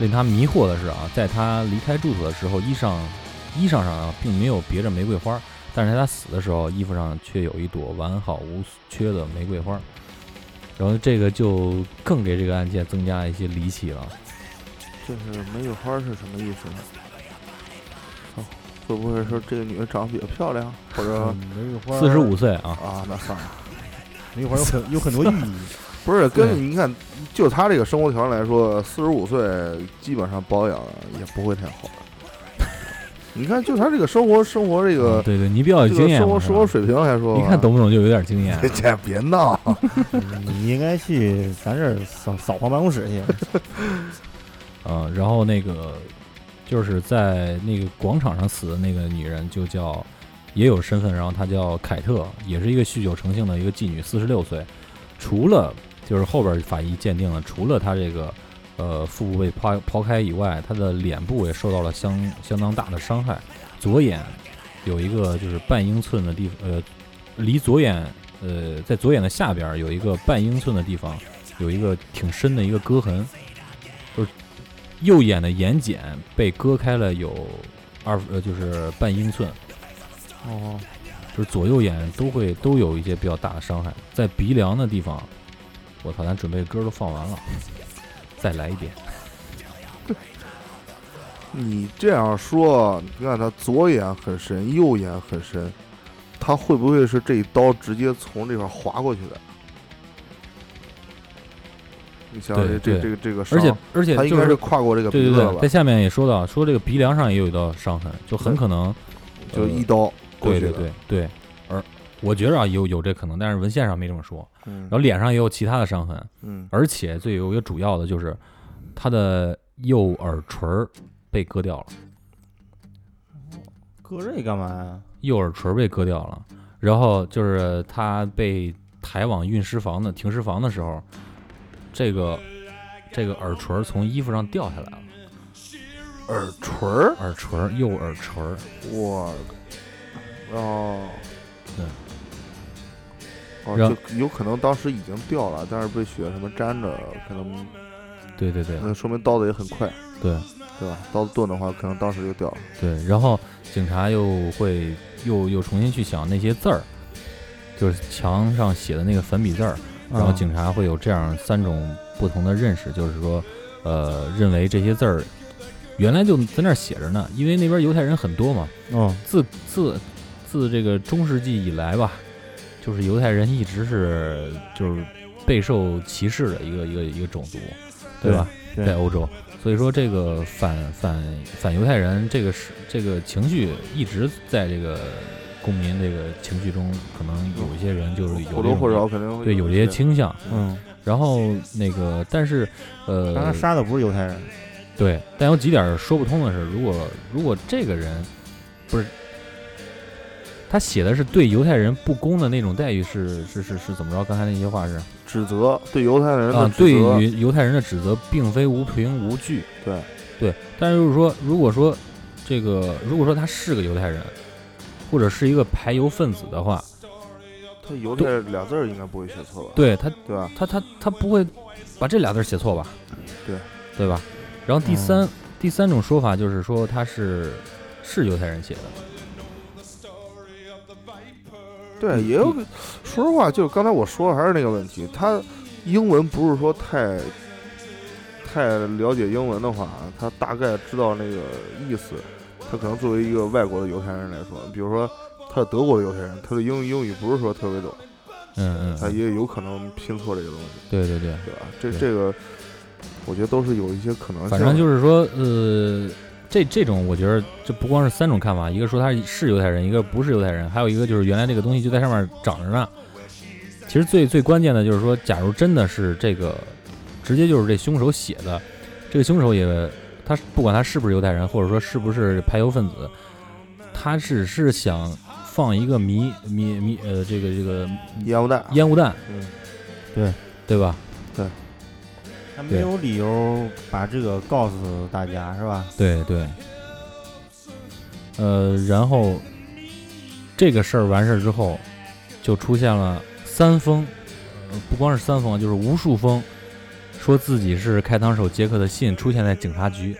令他迷惑的是啊，在他离开住所的时候，衣裳衣裳上啊并没有别着玫瑰花，但是他死的时候，衣服上却有一朵完好无缺的玫瑰花。然后这个就更给这个案件增加一些离奇了。就是玫瑰花是什么意思呢？哦，会不会说这个女的长得比较漂亮，或者四十五岁啊，啊？那算了，玫瑰花有很有很多寓意。不是对跟你看，就他这个生活条件来说，四十五岁基本上保养也不会太好。你看，就他这个生活生活这个嗯对对，你比较有经验生活生活水平来说，你看懂不懂就有点经验。这别闹，你应该去咱这儿扫扫黄办公室去。嗯，然后那个就是在那个广场上死的那个女人就叫也有身份，然后她叫凯特，也是一个酗酒成性的一个妓女，四十六岁。除了就是后边法医鉴定了，除了她这个呃腹部被抛抛开以外，她的脸部也受到了相相当大的伤害，左眼有一个就是半英寸的地方，呃，离左眼呃在左眼的下边有一个半英寸的地方有一个挺深的一个割痕，就是右眼的眼睑被割开了有二呃就是半英寸，哦，就是左右眼都会都有一些比较大的伤害，在鼻梁的地方，我操，咱准备歌都放完了，再来一遍。你这样说，你看他左眼很深，右眼很深，他会不会是这一刀直接从这块划过去的？对对这这个这个，而且而且他应该就是是跨过这个对对对，鼻子了在？下面也说到，说这个鼻梁上也有一道伤痕，就很可能就一刀过对对去的。对对，而我觉着啊有有这可能，但是文献上没这么说。嗯然后脸上也有其他的伤痕，嗯，而且最有一个主要的就是他的右耳垂儿被割掉了。割这干嘛呀？右耳垂被割掉了，然后就是他被抬往运尸房的停尸房的时候，这个这个耳垂儿从衣服上掉下来了，耳垂儿，耳垂儿右耳垂儿，哇，哦，对。哦，然就有可能当时已经掉了，但是被血什么粘着，可能对对对那说明刀子也很快，对对吧？刀子钝的话，可能当时就掉了。对，然后警察又会又又重新去想那些字儿，就是墙上写的那个粉笔字儿，然后啊警察会有这样三种不同的认识，就是说，呃，认为这些字儿原来就在那儿写着呢，因为那边犹太人很多嘛，哦，自自自这个中世纪以来吧，就是犹太人一直是就是备受歧视的一个一个一个种族，对吧？对在欧洲，所以说这个反反反犹太人这个是这个情绪一直在这个公民这个情绪中，可能有一些人就是有或多或少肯定会对有这些倾向，嗯，然后那个但是呃，但他杀的不是犹太人，对，但有几点说不通的是，如果如果这个人不是他写的是对犹太人不公的那种待遇是是是是怎么着？刚才那些话是。指责对犹太人的啊，对，于犹太人的指责并非无凭无据。对。对，但是就是说，如果说这个如果说他是个犹太人，或者是一个排犹分子的话，他犹太俩字儿应该不会写错吧？对他对吧？他他他不会把这俩字儿写错吧？对对吧？然后第三、第三种说法就是说他是是犹太人写的。对，也有。说实话，就刚才我说的还是那个问题，他英文不是说太太了解英文的话，他大概知道那个意思。他可能作为一个外国的犹太人来说，比如说他是德国的犹太人，他的英英语不是说特别懂，嗯嗯，他也有可能拼错这个东西，对对对，对吧？这这个，我觉得都是有一些可能性。反正就是说，呃，这这种我觉得这不光是三种看法，一个说他是犹太人，一个不是犹太人，还有一个就是原来这个东西就在上面长着呢。其实最最关键的就是说，假如真的是这个，直接就是这凶手写的，这个凶手也他不管他是不是犹太人，或者说是不是排犹分子，他只是想放一个迷迷迷呃这个这个烟雾弹，烟雾弹，嗯，对。对吧？对。他没有理由把这个告诉大家，是吧？对对，呃，然后这个事儿完事儿之后，就出现了三封，呃，不光是三封，就是无数封，说自己是开膛手杰克的信出现在警察局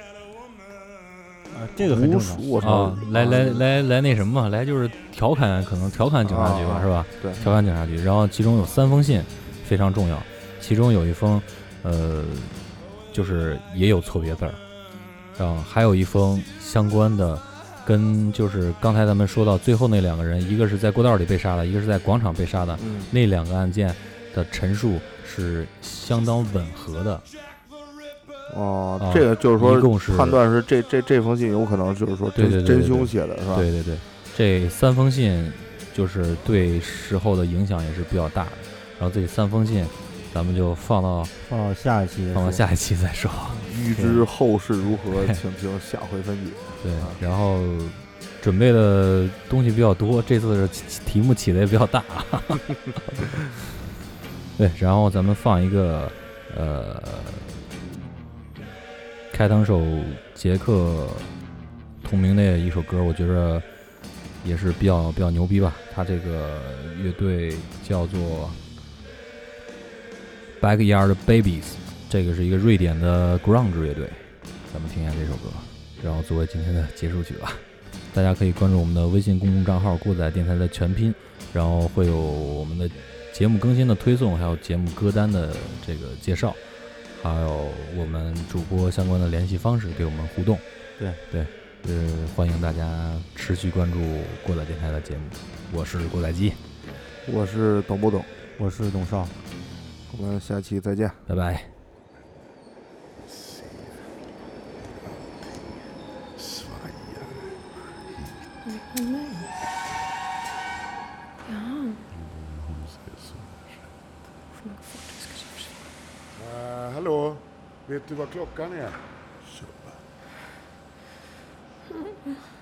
啊，这个很正常，。我操啊，，来来来来那什么嘛，来就是调侃，可能调侃警察局吧，啊是吧？对，调侃警察局，然后其中有三封信非常重要，其中有一封，呃，就是也有错别字儿，然后还有一封相关的，跟就是刚才咱们说到最后那两个人，一个是在过道里被杀的，一个是在广场被杀的，嗯，那两个案件的陈述是相当吻合的，哦啊，这个就是说一共是判断是这这这封信有可能就是说对真真凶写的是吧？对对对，这三封信就是对事后的影响也是比较大的，然后这三封信咱们就放到放到下一期。放到下一期再说。预知后事如何，请听下回分解。对啊，然后准备的东西比较多，这次的题目起的也比较大。对，然后咱们放一个呃，开膛手杰克同名的一首歌，我觉着也是比较比较牛逼吧。他这个乐队叫做 Backyard Babies，这个是一个瑞典的 grunge 乐队。咱们听一下这首歌。然后作为今天的结束曲吧。大家可以关注我们的微信公众账号“过载电台”的全拼，然后会有我们的节目更新的推送，还有节目歌单的这个介绍，还有我们主播相关的联系方式，给我们互动。对对，呃，欢迎大家持续关注过载电台的节目。我是过载机，我是懂不懂？我是董少。我们下期再见。拜拜。Hallå? Vet du vad klockan är? Tjabba.